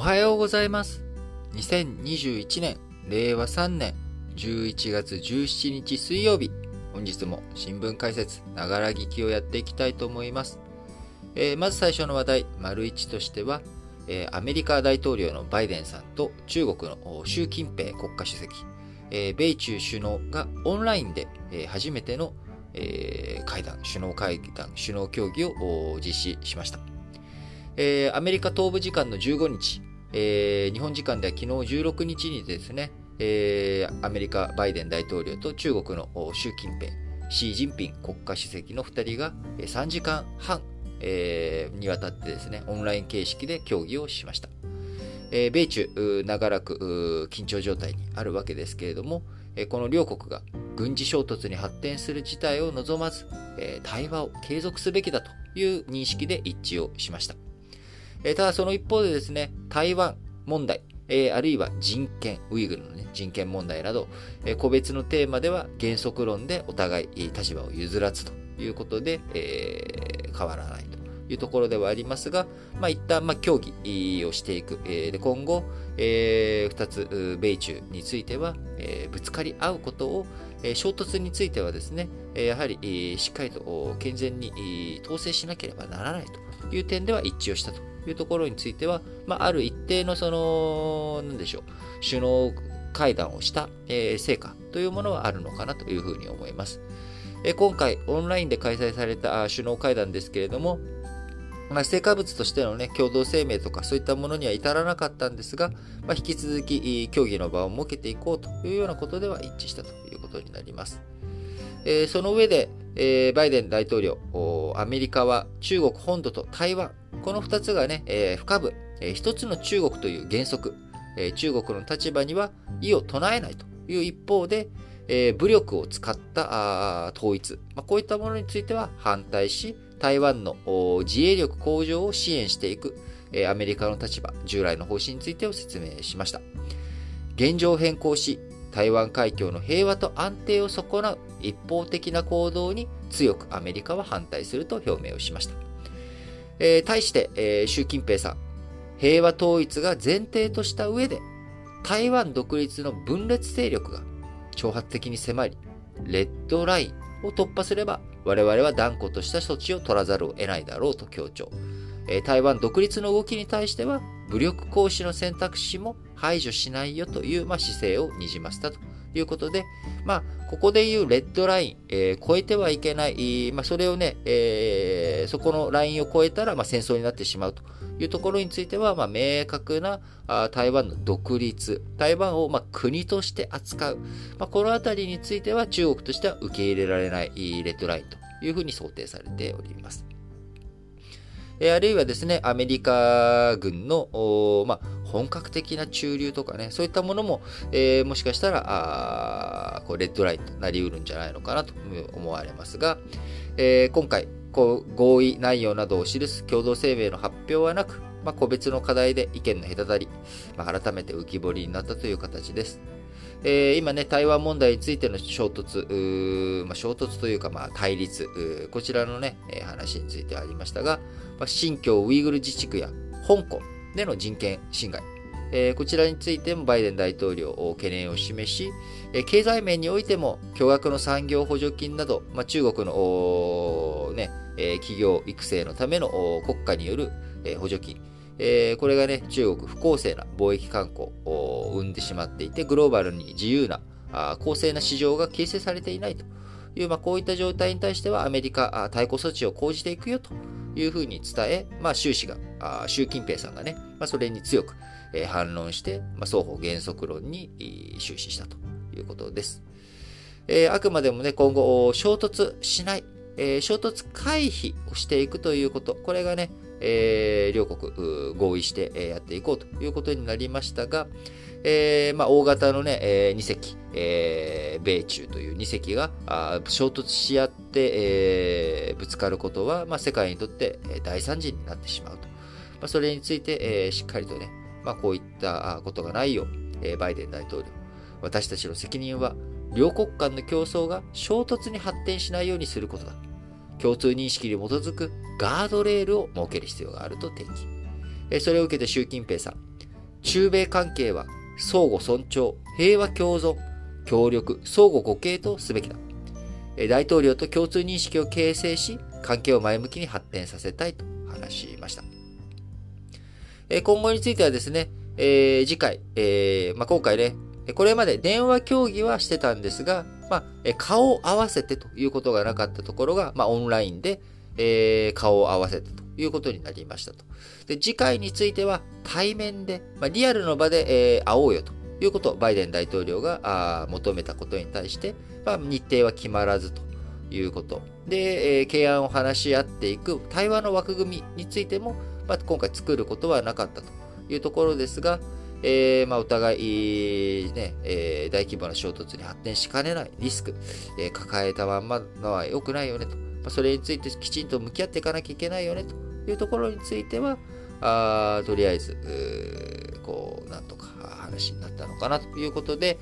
はようございます。2021年、令和3年11月17日水曜日、本日も新聞解説、ながら聞きをやっていきたいと思います。えーまず最初の話題、丸1としては、えーアメリカ大統領のバイデンさんと中国の習近平国家主席、えー米中首脳がオンラインで、え初めての、え会談、首脳会談、首脳協議を実施しました。えアメリカ東部時間の15日、えー日本時間では昨日16日にですね、えーアメリカバイデン大統領と中国の習近平、シー・ジンピン国家主席の2人が3時間半、えーにわたってですね、オンライン形式で協議をしました。えー米中、長らく緊張状態にあるわけですけれども、この両国が軍事衝突に発展する事態を望まず、対話を継続すべきだという認識で一致をしました。えただその一方でですね、台湾問題、えあるいは人権、ウイグルの、ね、人権問題など、え個別のテーマでは原則論でお互い立場を譲らずということで、え変わらないというところではありますが、まあ、一旦まあ協議をしていく。えで今後、え2つ、米中については、えぶつかり合うことを、衝突についてはですね、やはり、しっかりと健全に統制しなければならないという点では一致をしたというところについては、まあ、ある一定のその、なんでしょう、首脳会談をした、え成果というものはあるのかなというふうに思います。え今回、オンラインで開催された首脳会談ですけれども、まあ、成果物としてのね、共同声明とかそういったものには至らなかったんですが、まあ、引き続き協議の場を設けていこうというようなことでは一致したということになります。えーその上で、えーバイデン大統領、アメリカは中国本土と台湾、この2つがね、えー不可分、えー一つの中国という原則、えー中国の立場には異を唱えないという一方で、えー武力を使ったあ統一、まあ、こういったものについては反対し、台湾の自衛力向上を支援していく、えーアメリカの立場、従来の方針についてを説明しました。現状変更し、台湾海峡の平和と安定を損なう一方的な行動に強くアメリカは反対すると表明をしました。えー対して、えー習近平さん、平和統一が前提とした上で、台湾独立の分裂勢力が挑発的に迫り、レッドラインを突破すれば、我々は断固とした措置を取らざるを得ないだろうと強調。え台湾独立の動きに対しては、武力行使の選択肢も排除しないよという、まあ、姿勢をにじませたということで、まあ、ここでいうレッドライン、えー越えてはいけない、まあ、それをね、えーそこのラインを越えたら、まあ、戦争になってしまうというところについては、まあ、明確なあ台湾の独立、台湾を、まあ、国として扱う、まあ、このあたりについては中国としては受け入れられないレッドラインというふうに想定されております。えーあるいはですね、アメリカ軍の、まあ、本格的な駐留とかね、そういったものも、えーもしかしたら、あこうレッドラインとなりうるんじゃないのかなと思われますが、えー今回こう、合意内容などを記す共同声明の発表はなく、まあ、個別の課題で意見の隔たり、まあ、改めて浮き彫りになったという形です。えー今ね、台湾問題についての衝突、まあ、衝突というか、まあ、対立、こちらのね、話についてありましたが、まあ、新疆ウイグル自治区や香港での人権侵害、えーこちらについてもバイデン大統領懸念を示し、え経済面においても巨額の産業補助金など、まあ、中国のねえ企業育成のための国家による、補助金、えーこれがね、中国不公正な貿易慣行を生んでしまっていて、グローバルに自由な、あ公正な市場が形成されていないという、まあ、こういった状態に対しては、アメリカ、対抗措置を講じていくよというふうに伝え、まあ、習氏が、あ習近平さんがね、まあ、それに強く、えー反論して、まあ、双方原則論に終始したということです。えーあくまでもね、今後、衝突しない、えー衝突回避をしていくということ、これがね、えー両国合意して、やっていこうということになりましたが、えーまあ、大型のね、え2隻、えー米中という2隻が衝突し合って、えぶつかることは、まあ、世界にとって大惨事になってしまうと。まあ、それについて、えしっかりとね、ま、こういったことがないよう、えバイデン大統領、私たちの責任は、両国間の競争が衝突に発展しないようにすることだ。共通認識に基づくガードレールを設ける必要があると提起。それを受けて習近平さん、中米関係は相互尊重、平和共存、協力、相互互恵とすべきだ。大統領と共通認識を形成し、関係を前向きに発展させたいと話しました。今後についてはですね、えー、次回、えーまあ、今回ね、これまで電話協議はしてたんですが、まあ、顔を合わせてということがなかったところが、まあ、オンラインで、えー、顔を合わせてということになりましたと。で、次回については対面で、まあ、リアルの場で、えー、会おうよということをバイデン大統領があ求めたことに対して、まあ、日程は決まらずということ。で、えー、懸案を話し合っていく対話の枠組みについても、まあ、今回作ることはなかったというところですが、えー、まあ、お互い、ね、えー、大規模な衝突に発展しかねないリスク、えー、抱えたまんまのは良くないよねと。まあ、それについてきちんと向き合っていかなきゃいけないよねと。いうところについては、あとりあえず、こう、なんとか話になったのかなということで、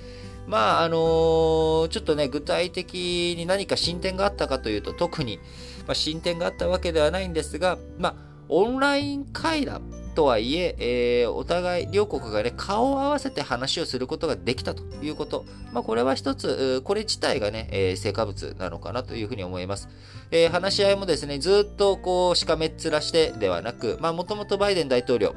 まあ、あのー、ちょっとね、具体的に何か進展があったかというと、特に、まあ、進展があったわけではないんですが、まあ、オンライン会談。とはいええー、お互い両国がね、顔を合わせて話をすることができたということ。まあ、これは一つ、これ自体がね、えー、成果物なのかなというふうに思います。えー、話し合いもですね、ずっとこう、しかめっ面してではなく、まあ、もともとバイデン大統領、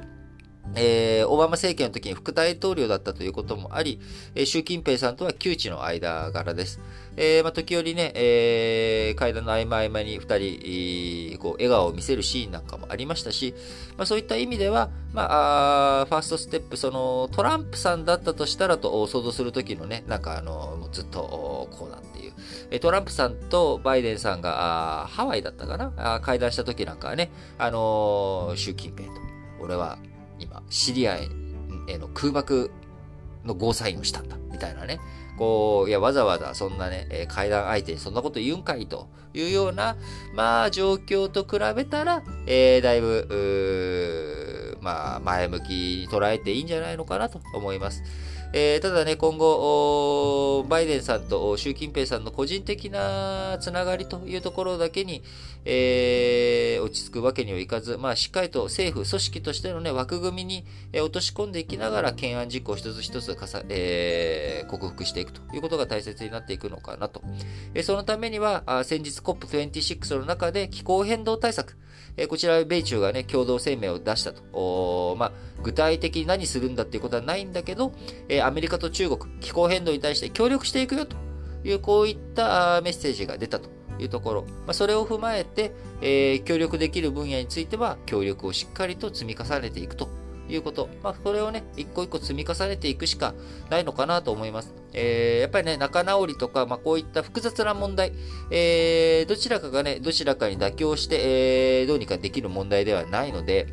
えー、オバマ政権の時に副大統領だったということもあり、えー、習近平さんとは旧知の間柄です。えー、まあ、時折ね、えー、会談の合間合間に二人、こう、笑顔を見せるシーンなんかもありましたし、まあ、そういった意味では、まあ、ファーストステップ、その、トランプさんだったとしたらと想像する時のね、なんかあの、ずっと、こうだっていう、えトランプさんとバイデンさんが、ハワイだったかな？会談した時なんかはね、あの習近平と、俺は今、シリアへの空爆のゴーサインをしたんだ、みたいなね。こう、いや、わざわざそんなね、え会談相手にそんなこと言うんかいというような、まあ、状況と比べたら、えー、だいぶ、まあ、前向きに捉えていいんじゃないのかなと思います。えー、ただね、今後、バイデンさんと習近平さんの個人的なつながりというところだけに、えー、落ち着くわけにはいかず、まあ、しっかりと政府、組織としての、ね、枠組みに、落とし込んでいきながら、懸案事項を一つ一つ、えー、克服していくということが大切になっていくのかなと。えそのためには、あ先日 COP26 の中で気候変動対策、えこちら、米中がね、共同声明を出したと。まあ、具体的に何するんだっていうことはないんだけど、えアメリカと中国、気候変動に対して協力していくよという、こういったメッセージが出たというところ。まあ、それを踏まえて、え、協力できる分野については、協力をしっかりと積み重ねていくということ。まあ、それをね、一個一個積み重ねていくしかないのかなと思います。えー、やっぱりね、仲直りとか、まあ、こういった複雑な問題、えー、どちらかがね、どちらかに妥協して、えー、どうにかできる問題ではないので、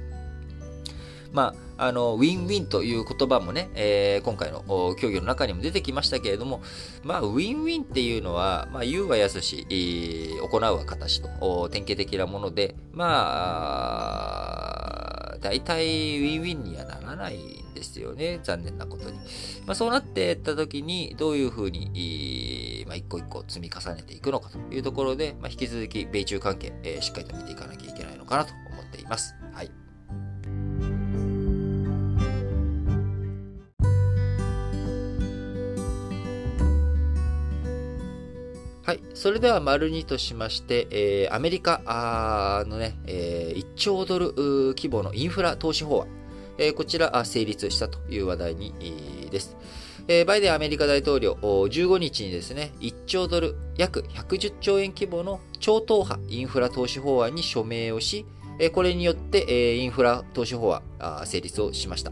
まあ、あの、ウィンウィンという言葉もね、えー、今回の協議の中にも出てきましたけれども、まあ、ウィンウィンっていうのは、まあ、言うは易し、えー、行うは難しと、典型的なもので、まあ、大体ウィンウィンにはならないんですよね、残念なことに。まあ、そうなってった時に、どういうふうに、まあ、一個一個積み重ねていくのかというところで、まあ、引き続き、米中関係、えー、しっかりと見ていかなきゃいけないのかなと思っています。はい。はい。それでは、丸2としまして、えー、アメリカのね、えー、1兆ドル規模のインフラ投資法案、えー、こちら成立したという話題に、です。えー、バイデンアメリカ大統領、15日にですね、1兆ドル、約110兆円規模の超党派インフラ投資法案に署名をし、えこれによって、えインフラ投資法案成立をしました。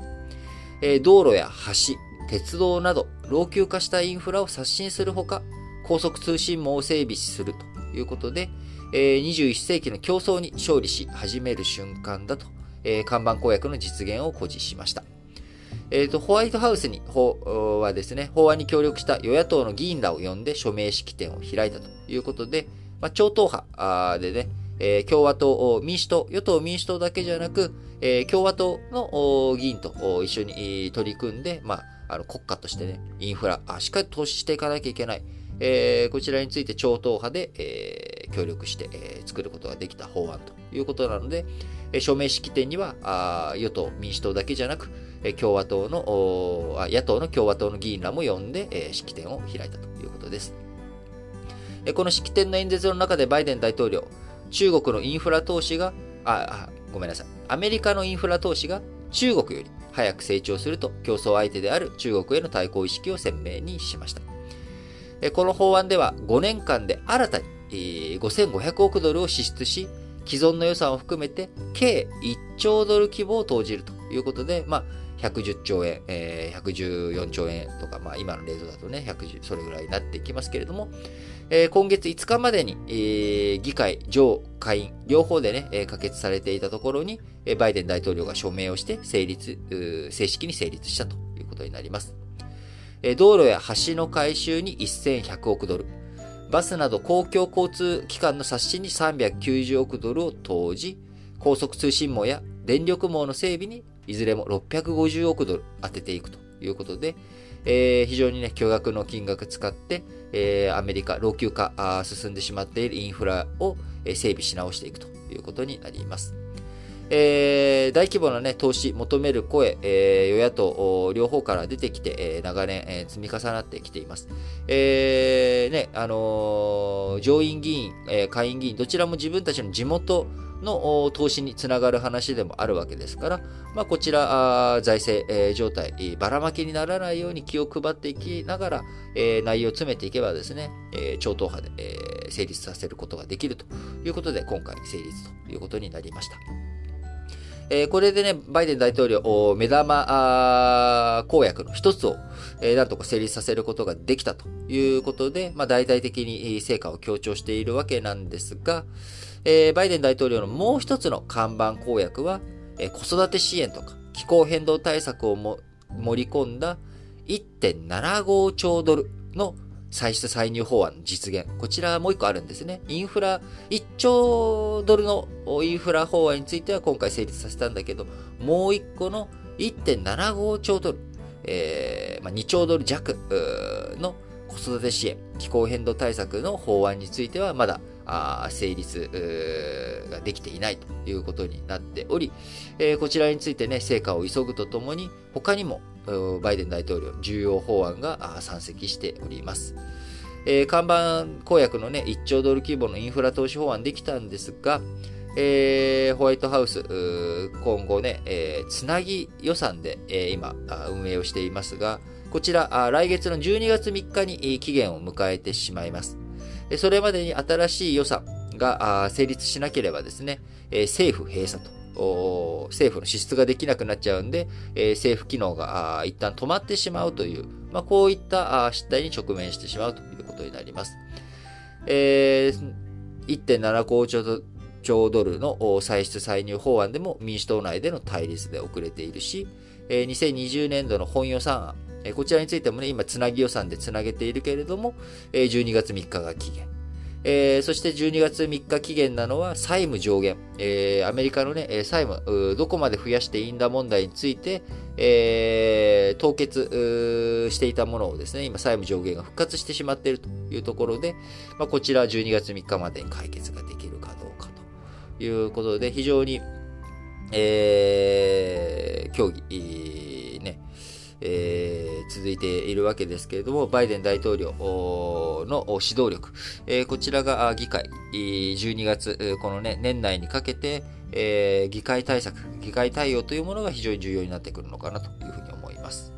え道路や橋、鉄道など老朽化したインフラを刷新するほか、高速通信網を整備するということで、えー、21世紀の競争に勝利し始める瞬間だと、えー、看板公約の実現を誇示しました。えーと、ホワイトハウスに法はですね、法案に協力した与野党の議員らを呼んで署名式典を開いたということで、まあ、超党派でね、えー、共和党、民主党、与党民主党だけじゃなく、えー、共和党の議員と一緒に取り組んで、まあ、あの国家としてね、インフラあ、しっかり投資していかなきゃいけない。えー、こちらについて超党派で、えー、協力して、えー、作ることができた法案ということなので、え署名式典にはあ与党・民主党だけじゃなく、え共和党のあ、野党の共和党の議員らも呼んで、え式典を開いたということです。えこの式典の演説の中でバイデン大統領、中国のインフラ投資が、あ、ごめんなさい。アメリカのインフラ投資が中国より早く成長すると競争相手である中国への対抗意識を鮮明にしました。この法案では5年間で新たに5500億ドルを支出し、既存の予算を含めて計1兆ドル規模を投じるということで、まあ、110兆円、えー、114兆円とか、まあ、今のレートだとね、110、それぐらいになっていきますけれども、えー、今月5日までに、えー、議会、上、下院、両方でね、えー、可決されていたところに、え、バイデン大統領が署名をして成立、正式に成立したということになります。道路や橋の改修に1100億ドル、バスなど公共交通機関の刷新に390億ドルを投じ、高速通信網や電力網の整備にいずれも650億ドル当てていくということで、えー、非常にね、巨額の金額使って、えー、アメリカ、老朽化あ進んでしまっているインフラを、え整備し直していくということになります。えー、大規模な、ね、投資求める声、えー、与野党両方から出てきて、えー、長年、えー、積み重なってきています。えーねあのー、上院議員、えー、下院議員、どちらも自分たちの地元の投資につながる話でもあるわけですから、まあ、こちら、財政、えー、状態、ばらまきにならないように気を配っていきながら、えー、内容を詰めていけばですね、えー、超党派で、えー、成立させることができるということで、今回成立ということになりました。えー、これでね、バイデン大統領、目玉公約の一つを、えー、なんとか成立させることができたということで、まあ、大々的に成果を強調しているわけなんですが、えー、バイデン大統領のもう一つの看板公約は、えー、子育て支援とか気候変動対策をも盛り込んだ1.75兆ドルの歳出歳入法案の実現。こちらもう一個あるんですね。インフラ、1兆ドルのインフラ法案については今回成立させたんだけど、もう一個の1.75兆ドル、えーまあ、2兆ドル弱の子育て支援、気候変動対策の法案についてはまだあ成立ができていないということになっており、えー、こちらについてね、成果を急ぐとともに、他にもバイデン大統領重要法案が山積しております。えー、看板公約のね、1兆ドル規模のインフラ投資法案できたんですが、えー、ホワイトハウス、今後ね、えー、つなぎ予算で、え、今、運営をしていますが、こちら、来月の12月3日に期限を迎えてしまいます。それまでに新しい予算が成立しなければですね、政府閉鎖と、政府の支出ができなくなっちゃうんで、え政府機能が一旦止まってしまうという、まあ、こういった失態に直面してしまうということになります。えー、1.75兆ドルの歳出歳入法案でも民主党内での対立で遅れているし、2020年度の本予算案、こちらについてもね、今、つなぎ予算でつなげているけれども、12月3日が期限。えー、そして12月3日期限なのは債務上限。えー、アメリカのね、債務、どこまで増やしていいんだ問題について、えー、凍結していたものをですね、今債務上限が復活してしまっているというところで、まあ、こちらは12月3日までに解決ができるかどうかということで、非常に、えー、協議、えー、続いているわけですけれども、バイデン大統領の指導力、えー、こちらが議会、12月、このね、年内にかけて、えー、議会対策、議会対応というものが非常に重要になってくるのかなというふうに思います。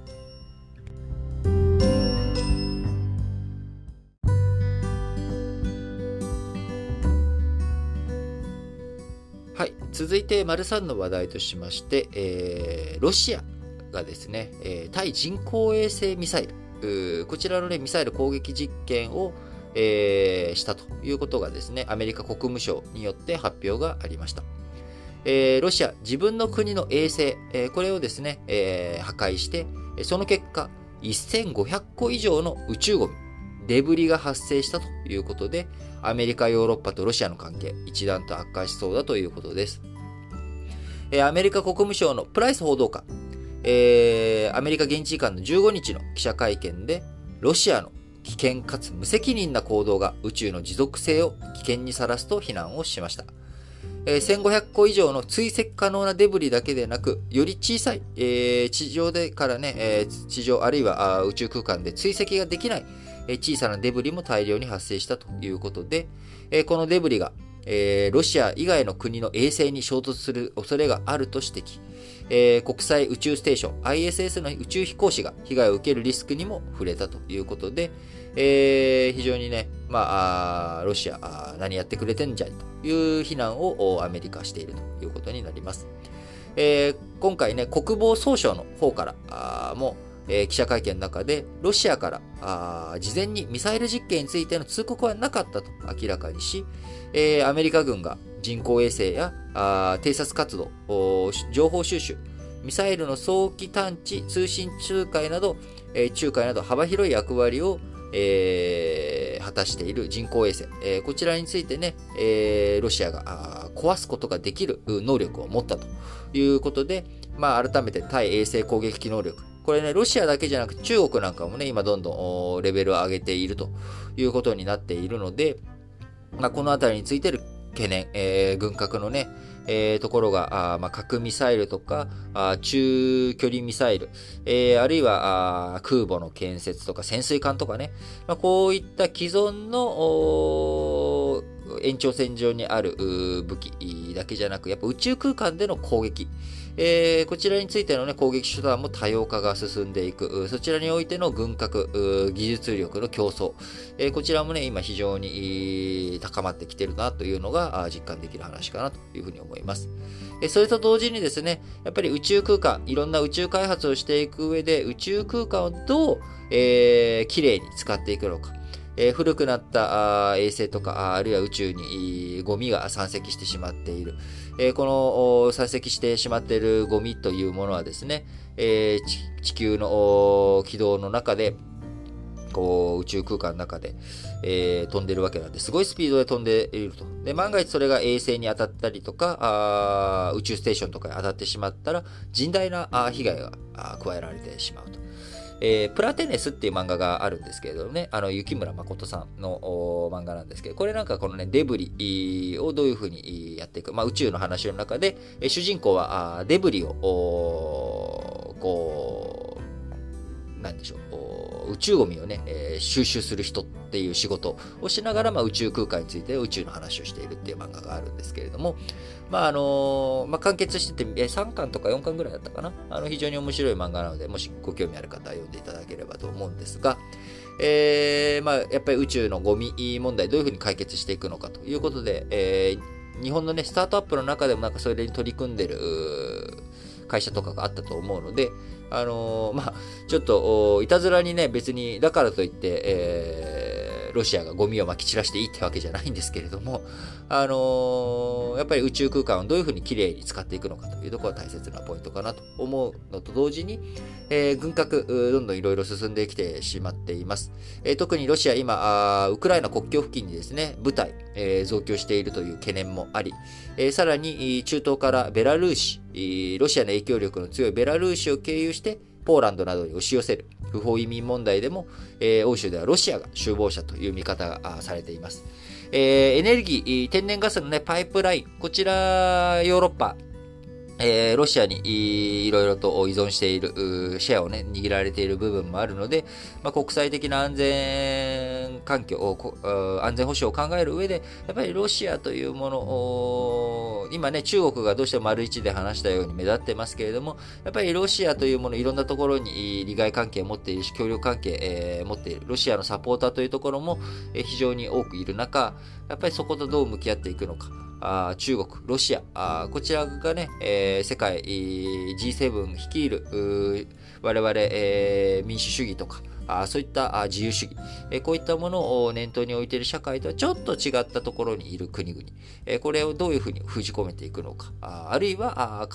はい。続いて、丸3の話題としまして、えー、ロシアがですね、えー、対人工衛星ミサイル、こちらの、ね、ミサイル攻撃実験を、えー、したということがですね、アメリカ国務省によって発表がありました。えー、ロシア、自分の国の衛星、えー、これをですね、えー、破壊して、その結果、1500個以上の宇宙ゴミ、デブリが発生したということで、アメリカ、ヨーロッパとロシアの関係、一段と悪化しそうだということです。アメリカ国務省のプライス報道官、えー、アメリカ現地時間の15日の記者会見で、ロシアの危険かつ無責任な行動が宇宙の持続性を危険にさらすと非難をしました。え1500個以上の追跡可能なデブリだけでなく、より小さい、えー、地上でからね、えー、地上あるいは宇宙空間で追跡ができない、え小さなデブリも大量に発生したということで、えこのデブリが、えロシア以外の国の衛星に衝突する恐れがあると指摘。えー、国際宇宙ステーション ISS の宇宙飛行士が被害を受けるリスクにも触れたということで、えー、非常にね、まあ、ロシアあ何やってくれてんじゃいという非難をアメリカしているということになります。えー、今回ね、国防総省の方からあも、えー、記者会見の中で、ロシアからあ事前にミサイル実験についての通告はなかったと明らかにし、えー、アメリカ軍が人工衛星やあ偵察活動、情報収集、ミサイルの早期探知、通信仲介など、えー、仲介など幅広い役割を、えー、果たしている人工衛星、えー、こちらについてね、え、ロシアが壊すことができる能力を持ったということで、まあ、改めて対衛星攻撃機能力、これね、ロシアだけじゃなく中国なんかもね、今どんどんレベルを上げているということになっているので、まあ、このあたりについてる懸念、えー、軍拡のね、えー、ところが、あまあ、核ミサイルとか、あ中距離ミサイル、えー、あるいはあ空母の建設とか潜水艦とかね、まあ、こういった既存の延長線上にある武器だけじゃなく、やっぱ宇宙空間での攻撃、えー、こちらについての、ね、攻撃手段も多様化が進んでいく、そちらにおいての軍拡、技術力の競争、えー、こちらもね、今非常に高まってきてるなというのが実感できる話かなというふうに思います。それと同時にですね、やっぱり宇宙空間、いろんな宇宙開発をしていく上で、宇宙空間をどう、えー、きれいに使っていくのか。えー、古くなった衛星とか、あるいは宇宙にゴミが山積してしまっている。えー、この山積してしまっているゴミというものはですね、えー、地球の軌道の中で、こう宇宙空間の中で、えー、飛んでるわけなんで、すごいスピードで飛んでいると。で、万が一それが衛星に当たったりとか、あ宇宙ステーションとかに当たってしまったら、甚大な被害が加えられてしまうと。えー、プラテネスっていう漫画があるんですけれどもね、あの、雪村誠さんの漫画なんですけど、これなんかこのね、デブリをどういうふうにやっていく、まあ、宇宙の話の中で、え主人公はあデブリを、こう、なんでしょう、宇宙ゴミをね、えー、収集する人っていう仕事をしながら、まあ、宇宙空間について宇宙の話をしているっていう漫画があるんですけれども、まああのまあ、完結してて、3巻とか4巻ぐらいだったかな？あの非常に面白い漫画なので、もしご興味ある方は読んでいただければと思うんですが、えー、まあ、やっぱり宇宙のゴミ問題、どういうふうに解決していくのかということで、えー、日本のね、スタートアップの中でもなんかそれに取り組んでる会社とかがあったと思うので、あのー、まあ、ちょっと、いたずらにね、別に、だからといって、えーロシアがゴミをまき散らしていいってわけじゃないんですけれども、あのー、やっぱり宇宙空間をどういうふうにきれいに使っていくのかというところが大切なポイントかなと思うのと同時に、えー、軍拡、どんどんいろいろ進んできてしまっています。えー、特にロシア今あ、ウクライナ国境付近にですね、部隊、えー、増強しているという懸念もあり、えー、さらに中東からベラルーシ、ロシアの影響力の強いベラルーシを経由して、ポーランドなどに押し寄せる不法移民問題でも、えー、欧州ではロシアが首謀者という見方がされています。えー、エネルギー、天然ガスの、ね、パイプライン、こちら、ヨーロッパ、えー、ロシアにいろいろと依存しているシェアをね、握られている部分もあるので、まあ、国際的な安全環境を、安全保障を考える上で、やっぱりロシアというものを、今ね、中国がどうしても丸一で話したように目立ってますけれども、やっぱりロシアというもの、いろんなところに利害関係を持っているし、協力関係、えー、持っている、ロシアのサポーターというところも、え、非常に多くいる中、やっぱりそことどう向き合っていくのか。あ中国、ロシア。あ、こちらがね、えー、世界 G7 率いる我々、えー、民主主義とか、あそういった自由主義、えこういったものを念頭に置いている社会とはちょっと違ったところにいる国々、えこれをどういうふうに封じ込めていくのか、ああるいはあ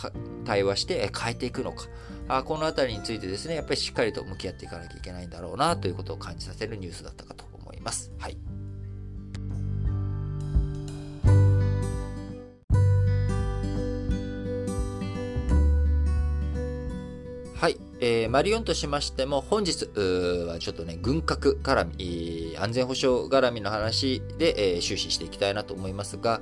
対話して変えていくのか、あこのあたりについてですね、やっぱりしっかりと向き合っていかなきゃいけないんだろうなということを感じさせるニュースだったかと思います。はい。はい。えー、マリオンとしましても、本日はちょっとね、軍拡絡み、安全保障絡みの話で、えー、終始していきたいなと思いますが、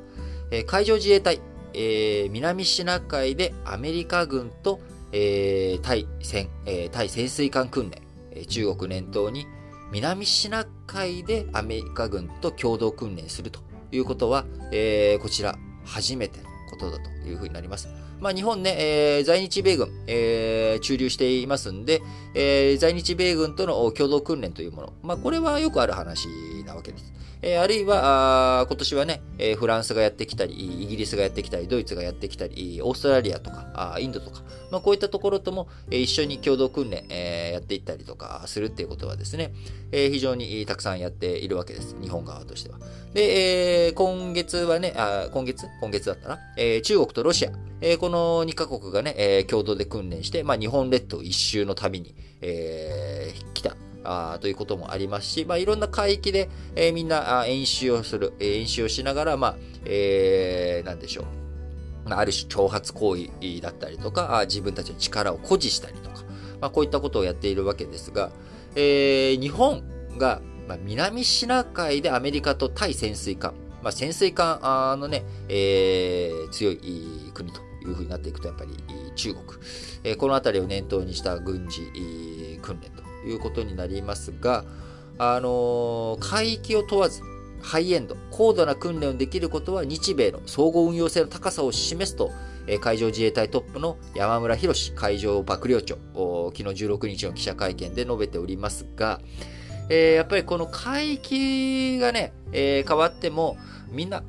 えー、海上自衛隊、えー、南シナ海でアメリカ軍と、えー、対潜、えー、対潜水艦訓練、え中国念頭に南シナ海でアメリカ軍と共同訓練するということは、えこちら初めてのことだというふうになります。まあ、日本ね、えー、在日米軍、えー、駐留していますんで、えー、在日米軍との共同訓練というもの。まあ、これはよくある話なわけです。えー、あるいは、あ今年はね、えー、フランスがやってきたり、イギリスがやってきたり、ドイツがやってきたり、オーストラリアとか、あインドとか、まあ、こういったところとも、えー、一緒に共同訓練、えー、やっていったりとかするっていうことはですね、えー、非常にたくさんやっているわけです。日本側としては。で、えー、今月はね、あ今月？今月だったな、えー、中国とロシア、えー、このの2カ国がね、えー、共同で訓練して、まあ、日本列島一周の旅に、えー、来た。あということもありますし、まあ、いろんな海域で、えー、みんな演習をする、演習をしながら、まあ、えー、なんでしょう。まある種挑発行為だったりとか、あ自分たちの力を誇示したりとか、まあ、こういったことをやっているわけですが、えー、日本が、まあ、南シナ海でアメリカと対潜水艦、まあ、潜水艦のね、えー、強い国というふうになっていくと、やっぱり中国、え、この辺りを念頭にした軍事訓練ということになりますが、あの、海域を問わず、ハイエンド、高度な訓練をできることは日米の総合運用性の高さを示すと、え、海上自衛隊トップの山村博海上幕僚長、昨日16日の記者会見で述べておりますが、えー、やっぱりこの海域がね、えー、変わっても、みんな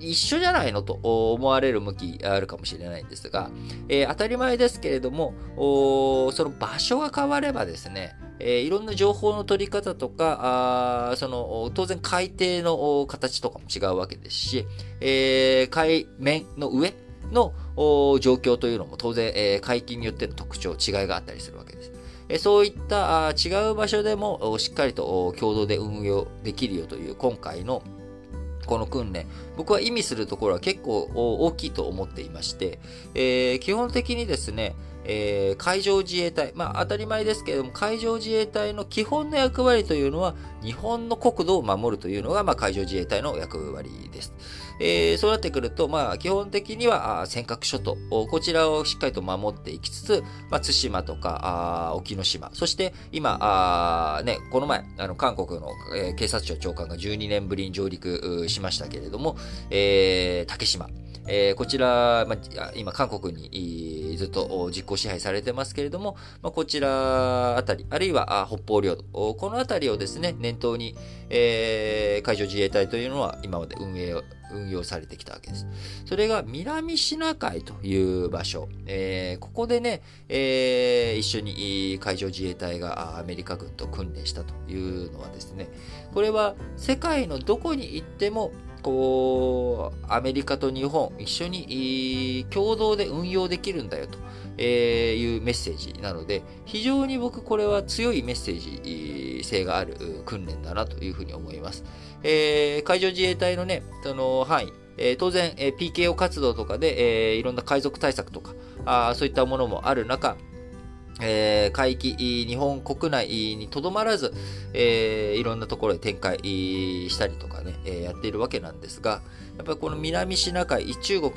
一緒じゃないのと思われる向きあるかもしれないんですが、えー、当たり前ですけれども、その場所が変わればですね、えー、いろんな情報の取り方とか、あその当然海底の形とかも違うわけですし、えー、海面の上の状況というのも当然、えー、海域によっての特徴、違いがあったりするわけです。そういった違う場所でもしっかりと共同で運用できるよという今回のこの訓練、僕は意味するところは結構大きいと思っていまして、えー、基本的にですね、えー、海上自衛隊、まあ当たり前ですけれども、海上自衛隊の基本の役割というのは、日本の国土を守るというのが、まあ海上自衛隊の役割です。えー、そうなってくると、まあ基本的には尖閣諸島、こちらをしっかりと守っていきつつ、まあ対馬とか、あ沖ノ島、そして今、あね、この前、あの韓国の、えー、警察庁長官が12年ぶりに上陸しましたけれども、えー、竹島、えー、こちら、まあ、今、韓国にずっと実効支配されてますけれども、まあ、こちらあたり、あるいは北方領土、このあたりをですね、念頭に、えー、海上自衛隊というのは今まで運営を運用されてきたわけです。それが南シナ海という場所。えー、ここでね、えー、一緒に海上自衛隊がアメリカ軍と訓練したというのはですね、これは世界のどこに行ってもこう、アメリカと日本一緒に共同で運用できるんだよというメッセージなので、非常に僕これは強いメッセージ性がある訓練だなというふうに思います。えー、海上自衛隊のね、その範囲、えー、当然、え、PKO 活動とかで、え、いろんな海賊対策とか、あそういったものもある中、えー、海域、日本国内にとどまらず、えー、いろんなところで展開したりとかね、えー、やっているわけなんですが、やっぱりこの南シナ海、中国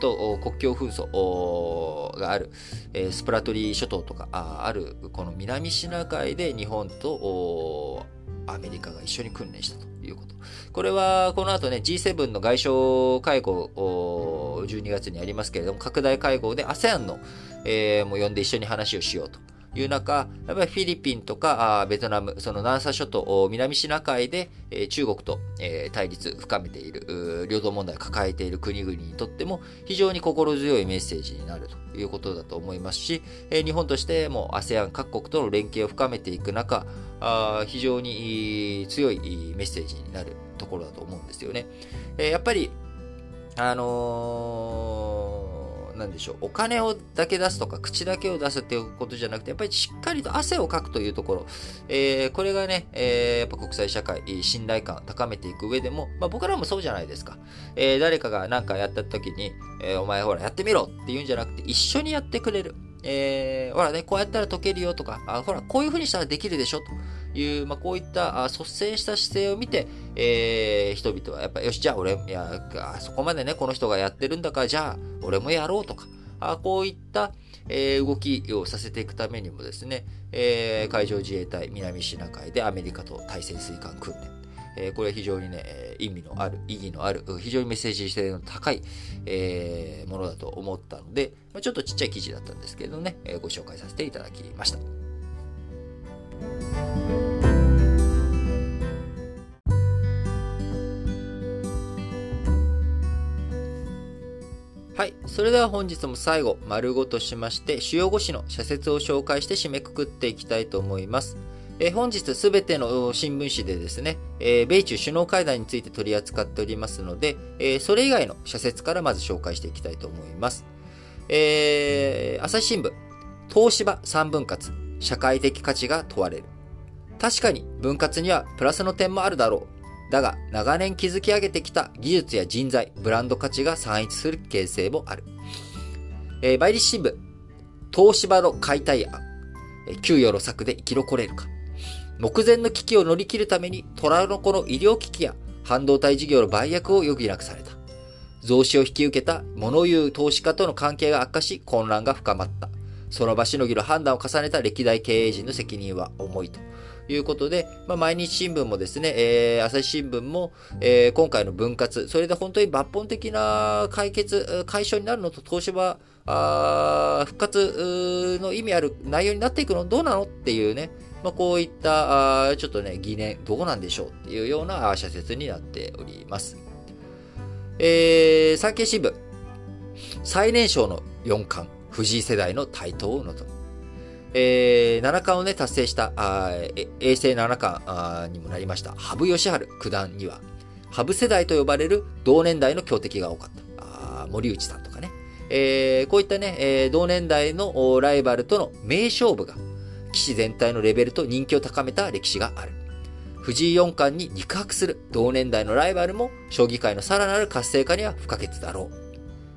と国境紛争がある、えー、スプラトリー諸島とかある、この南シナ海で日本とアメリカが一緒に訓練したということ。これは、この後ね、G7 の外相会合、12月にありますけれども、拡大会合で ASEAN の、えー、も呼んで一緒に話をしようという中、やっぱりフィリピンとかあベトナム、その南沙諸島、南シナ海で、え、中国と、え、対立深めている、領土問題を抱えている国々にとっても非常に心強いメッセージになるということだと思いますし、え、日本としても ASEAN 各国との連携を深めていく中、あ非常に強いメッセージになるところだと思うんですよね。え、やっぱり、あのーなんでしょう、お金をだけ出すとか、口だけを出すっていうことじゃなくて、やっぱりしっかりと汗をかくというところ、えー、これがね、えー、やっぱ国際社会、信頼感を高めていく上でも、まあ、僕らもそうじゃないですか。えー、誰かが何かやった時に、えー、お前ほらやってみろって言うんじゃなくて、一緒にやってくれる。えー、ほらね、こうやったら解けるよとか、あほら、こういう風にしたらできるでしょという、まあ、こういった率先した姿勢を見て、えー、人々はやっぱ、よし、じゃあ俺、いや、そこまでね、この人がやってるんだから、じゃあ俺もやろうとか、あこういった、えー、動きをさせていくためにもですね、えー、海上自衛隊南シナ海でアメリカと対潜水艦訓練、えー、これは非常にね、意味のある、意義のある、非常にメッセージ性の高い、えー、ものだと思ったので、ちょっとちっちゃい記事だったんですけどね、えー、ご紹介させていただきました。はい。それでは本日も最後、丸ごとしまして、主要語詞の社説を紹介して締めくくっていきたいと思います。え、本日すべての新聞紙でですね、えー、米中首脳会談について取り扱っておりますので、えー、それ以外の社説からまず紹介していきたいと思います。えー、朝日新聞、東芝三分割、社会的価値が問われる。確かに分割にはプラスの点もあるだろう。だが、長年築き上げてきた技術や人材、ブランド価値が散逸する形成もある。えー、倍率新聞、東芝の解体案、給与の策で生き残れるか。目前の危機を乗り切るために、虎の子の医療機器や半導体事業の売約を余儀なくされた。増資を引き受けた物言う投資家との関係が悪化し、混乱が深まった。その場しのぎの判断を重ねた歴代経営陣の責任は重いと。いうことで、まあ、毎日新聞もですね、えー、朝日新聞も、えー、今回の分割、それで本当に抜本的な解決、解消になるのと東芝あ復活の意味ある内容になっていくのどうなのっていうね、まあ、こういったあちょっとね、疑念、どうなんでしょうっていうような社説になっております。えー、産経新聞、最年少の四冠、藤井世代の台頭を望む。えー、七冠をね、達成した、あ衛星七冠にもなりました、羽生善治九段には、羽生世代と呼ばれる同年代の強敵が多かった。あ森内さんとかね。えー、こういったね、えー、同年代のライバルとの名勝負が、棋士全体のレベルと人気を高めた歴史がある。藤井四冠に肉薄する同年代のライバルも、将棋界のさらなる活性化には不可欠だろう。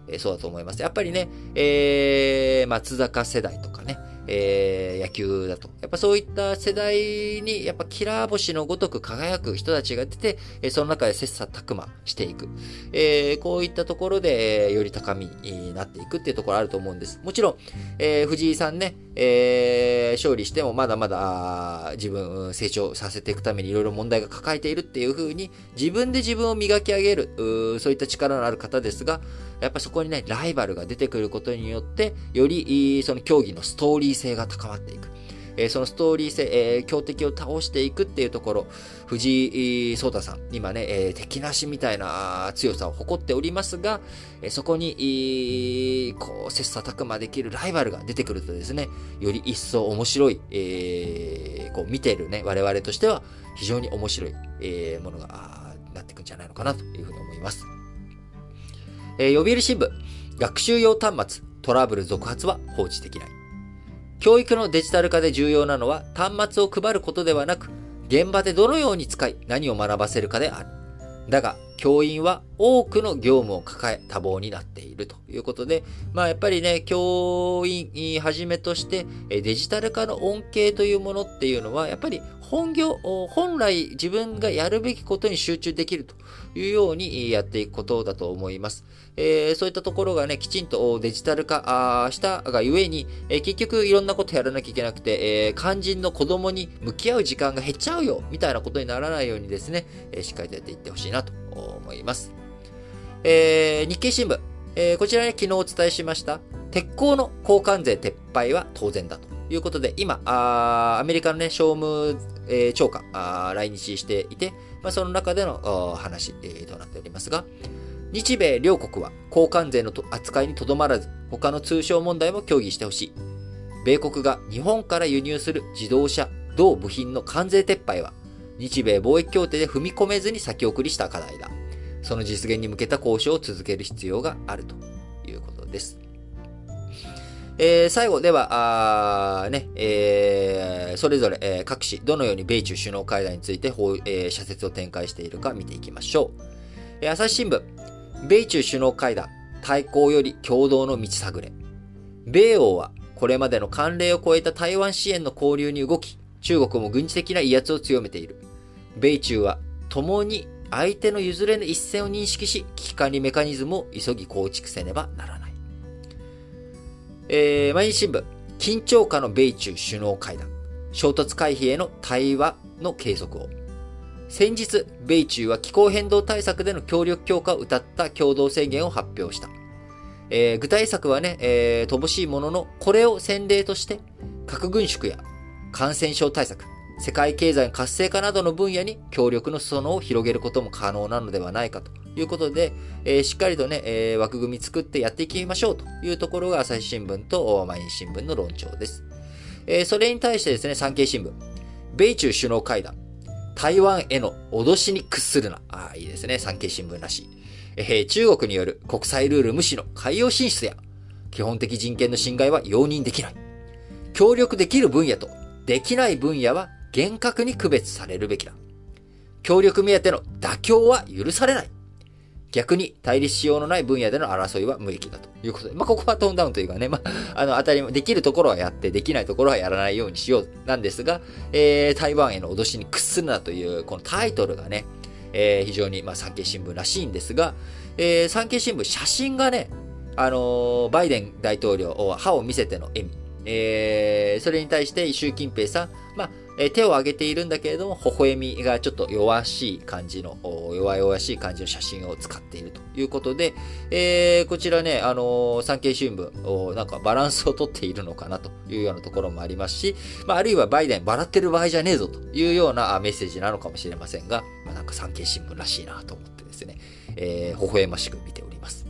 えー、そうだと思います。やっぱりね、えー、松坂世代とかね、えー、野球だと。やっぱそういった世代に、やっぱキラー星のごとく輝く人たちが出て、えその中で切磋琢磨していく。えー、こういったところで、えより高みになっていくっていうところあると思うんです。もちろん、えー、藤井さんね、えー、勝利してもまだまだ自分成長させていくためにいろいろ問題が抱えているっていう風に自分で自分を磨き上げる、そういった力のある方ですが、やっぱそこにね、ライバルが出てくることによって、より、その競技のストーリー性が高まっていく。えそのストーリー性、えー、強敵を倒していくっていうところ、藤井聡太さん、今ね、えー、敵なしみたいな強さを誇っておりますが、え、そこに、こう、切磋琢磨できるライバルが出てくるとですね、より一層面白い、えー、こう、見てるね、我々としては非常に面白い、え、ものが、なってくんじゃないのかなというふうに思います。えー、読売新聞、学習用端末、トラブル続発は放置できない。教育のデジタル化で重要なのは端末を配ることではなく、現場でどのように使い何を学ばせるかである。だが、教員は多くの業務を抱え多忙になっているということで、まあやっぱりね、教員はじめとしてデジタル化の恩恵というものっていうのは、やっぱり本業、本来自分がやるべきことに集中できるというようにやっていくことだと思います。えー、そういったところがね、きちんとデジタル化したがゆえに、えー、結局いろんなことやらなきゃいけなくて、えー、肝心の子供に向き合う時間が減っちゃうよ、みたいなことにならないようにですね、えしっかりとやっていってほしいなと思います。え日経新聞、えこちらね、昨日お伝えしました、鉄鋼の交換税撤廃は当然だと。いうことで、今、あアメリカのね、商務、えー、長官来日していて、まあ、その中での話、えー、となっておりますが、日米両国は交換税の扱いにとどまらず、他の通商問題も協議してほしい。米国が日本から輸入する自動車、同部品の関税撤廃は、日米貿易協定で踏み込めずに先送りした課題だ。その実現に向けた交渉を続ける必要があるということです。えー、最後では、あね、えー、それぞれ、えー、各紙、どのように米中首脳会談について、えー、社説を展開しているか見ていきましょう。えー、朝日新聞、米中首脳会談、対抗より共同の道探れ。米欧は、これまでの慣例を超えた台湾支援の交流に動き、中国も軍事的な威圧を強めている。米中は共に相手の譲れぬ一線を認識し、危機管理メカニズムを急ぎ構築せねばならない。えー、毎日新聞、緊張下の米中首脳会談、衝突回避への対話の継続を。先日、米中は気候変動対策での協力強化を謳った共同宣言を発表した。えー、具体策はね、えー、乏しいものの、これを先例として、核軍縮や感染症対策、世界経済の活性化などの分野に協力の裾野を広げることも可能なのではないかということで、えー、しっかりとね、えー、枠組み作ってやっていきましょうというところが朝日新聞と毎日新聞の論調です。えー、それに対してですね、産経新聞、米中首脳会談、台湾への脅しに屈するな。ああ、いいですね、産経新聞らしい。えー、中国による国際ルール無視の海洋進出や、基本的人権の侵害は容認できない。協力できる分野とできない分野は厳格に区別されるべきだ。協力目当ての妥協は許されない。逆に対立しようのない分野での争いは無益だということで、まあ、ここはトーンダウンというかね、まあ、あの、当たり、できるところはやって、できないところはやらないようにしようなんですが、えー、台湾への脅しに屈するなという、このタイトルがね、えー、非常に、まあ、産経新聞らしいんですが、えー、産経新聞、写真がね、あのー、バイデン大統領、歯を見せての笑み、えー、それに対して習近平さん、まあ、え手を挙げているんだけれども、微笑みがちょっと弱しい感じの、弱々しい感じの写真を使っているということで、えー、こちらね、あのー、産経新聞、なんかバランスをとっているのかなというようなところもありますし、まあ、あるいはバイデン笑ってる場合じゃねえぞというようなメッセージなのかもしれませんが、まあ、なんか産経新聞らしいなと思ってですね、えー、微笑ましく見ております。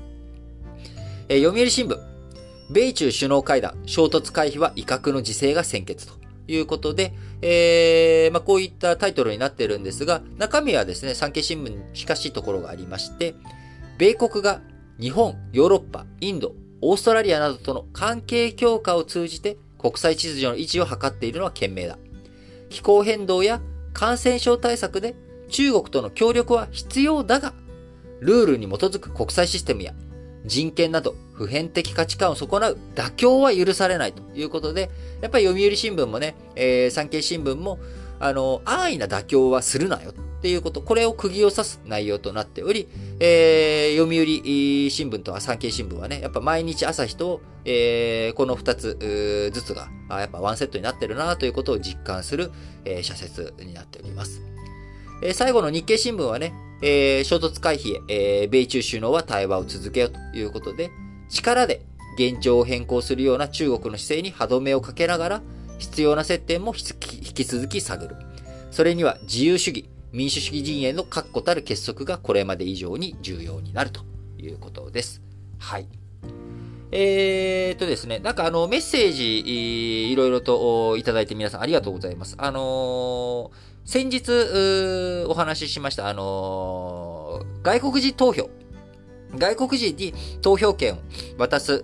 えー、読売新聞、米中首脳会談、衝突回避は威嚇の自制が先決ということで、えー、まあ、こういったタイトルになっているんですが、中身はですね、産経新聞に近しいところがありまして、米国が日本、ヨーロッパ、インド、オーストラリアなどとの関係強化を通じて国際秩序の維持を図っているのは賢明だ。気候変動や感染症対策で中国との協力は必要だが、ルールに基づく国際システムや人権など普遍的価値観を損なう妥協は許されないということで、やっぱり読売新聞もね、えー、産経新聞も、あの、安易な妥協はするなよっていうこと、これを釘を刺す内容となっており、えー、読売新聞と産経新聞はね、やっぱ毎日朝日と、えー、この二つずつが、やっぱワンセットになってるなということを実感する、えー、社説になっております。えー、最後の日経新聞はね、えー、衝突回避へ、えー、米中首脳は対話を続けようということで、力で現状を変更するような中国の姿勢に歯止めをかけながら、必要な接点も引き続き探る。それには自由主義、民主主義陣営の確固たる結束がこれまで以上に重要になるということです。はい。えー、っとですね、なんかあの、メッセージ、いろいろといただいて皆さんありがとうございます。あのー先日、お話ししました、あのー、外国人投票。外国人に投票権を渡す、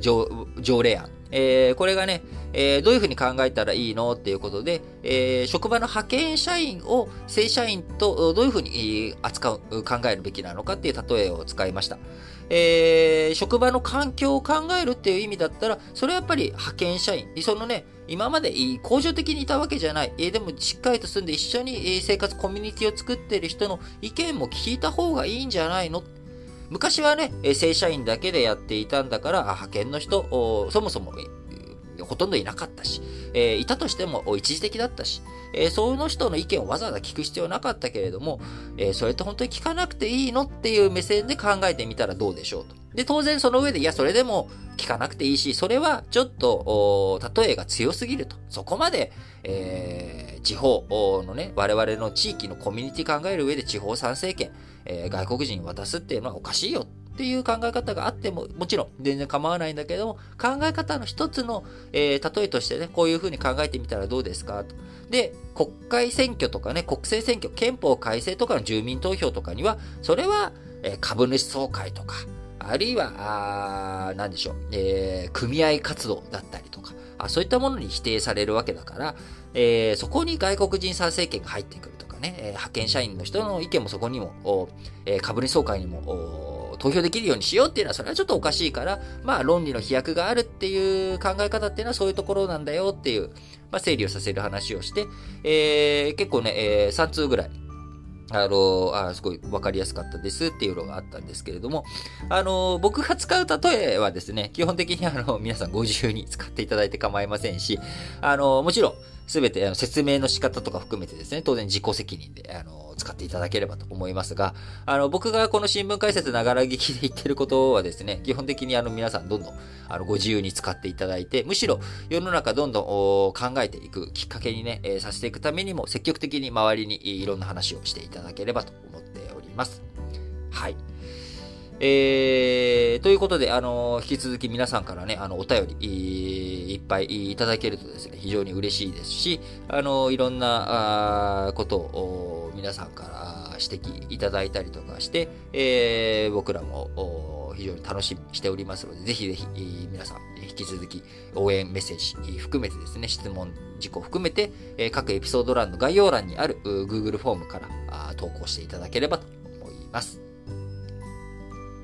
条例案。えー、これがね、えー、どういうふうに考えたらいいのっていうことで、えー、職場の派遣社員を正社員とどういうふうに扱う、考えるべきなのかっていう例えを使いました。えー、職場の環境を考えるっていう意味だったら、それはやっぱり派遣社員、そのね、今まで恒常的にいたわけじゃない、でもしっかりと住んで一緒に生活コミュニティを作っている人の意見も聞いた方がいいんじゃないの？昔はね、正社員だけでやっていたんだから、派遣の人、そもそもほとんどいなかったし、えー、いたとしても一時的だったし、えー、その人の意見をわざわざ聞く必要なかったけれども、えー、それって本当に聞かなくていいのっていう目線で考えてみたらどうでしょうと。で、当然その上で、いや、それでも聞かなくていいし、それはちょっと、例えが強すぎると。そこまで、えー、地方のね、我々の地域のコミュニティ考える上で地方参政権、えー、外国人に渡すっていうのはおかしいよっていう考え方があっても、もちろん全然構わないんだけども、考え方の一つの、えー、例えとしてね、こういうふうに考えてみたらどうですか？と。で、国会選挙とかね、国政選挙、憲法改正とかの住民投票とかには、それは、えー、株主総会とか、あるいは、あなんでしょう、えー、組合活動だったりとかあ、そういったものに否定されるわけだから、えー、そこに外国人参政権が入ってくるとかね、えー、派遣社員の人の意見もそこにも、えー、株主総会にも、投票できるようにしようっていうのは、それはちょっとおかしいから、まあ、論理の飛躍があるっていう考え方っていうのはそういうところなんだよっていう、まあ、整理をさせる話をして、えー、結構ね、えー、3通ぐらい、あの、あすごい分かりやすかったですっていうのがあったんですけれども、あの、僕が使う例えはですね、基本的にあの、皆さんご自由に使っていただいて構いませんし、あの、もちろん、すべて説明の仕方とか含めてですね、当然自己責任で、あの、使っていただければと思いますが、あの、僕がこの新聞解説ながら聞きで言ってることはですね、基本的にあの、皆さんどんどん、あの、ご自由に使っていただいて、むしろ世の中どんどん考えていくきっかけにね、えー、させていくためにも積極的に周りにいろんな話をしていただければと思っております。はい。えー、ということで、あの、引き続き皆さんからね、あの、お便り、いっぱいいただけるとですね、非常に嬉しいですし、あの、いろんな、あことを皆さんから指摘いただいたりとかして、えー、僕らも非常に楽しみしておりますので、ぜひぜひ皆さん引き続き応援メッセージ含めてですね、質問事項含めて、各エピソード欄の概要欄にある Google フォームから投稿していただければと思います。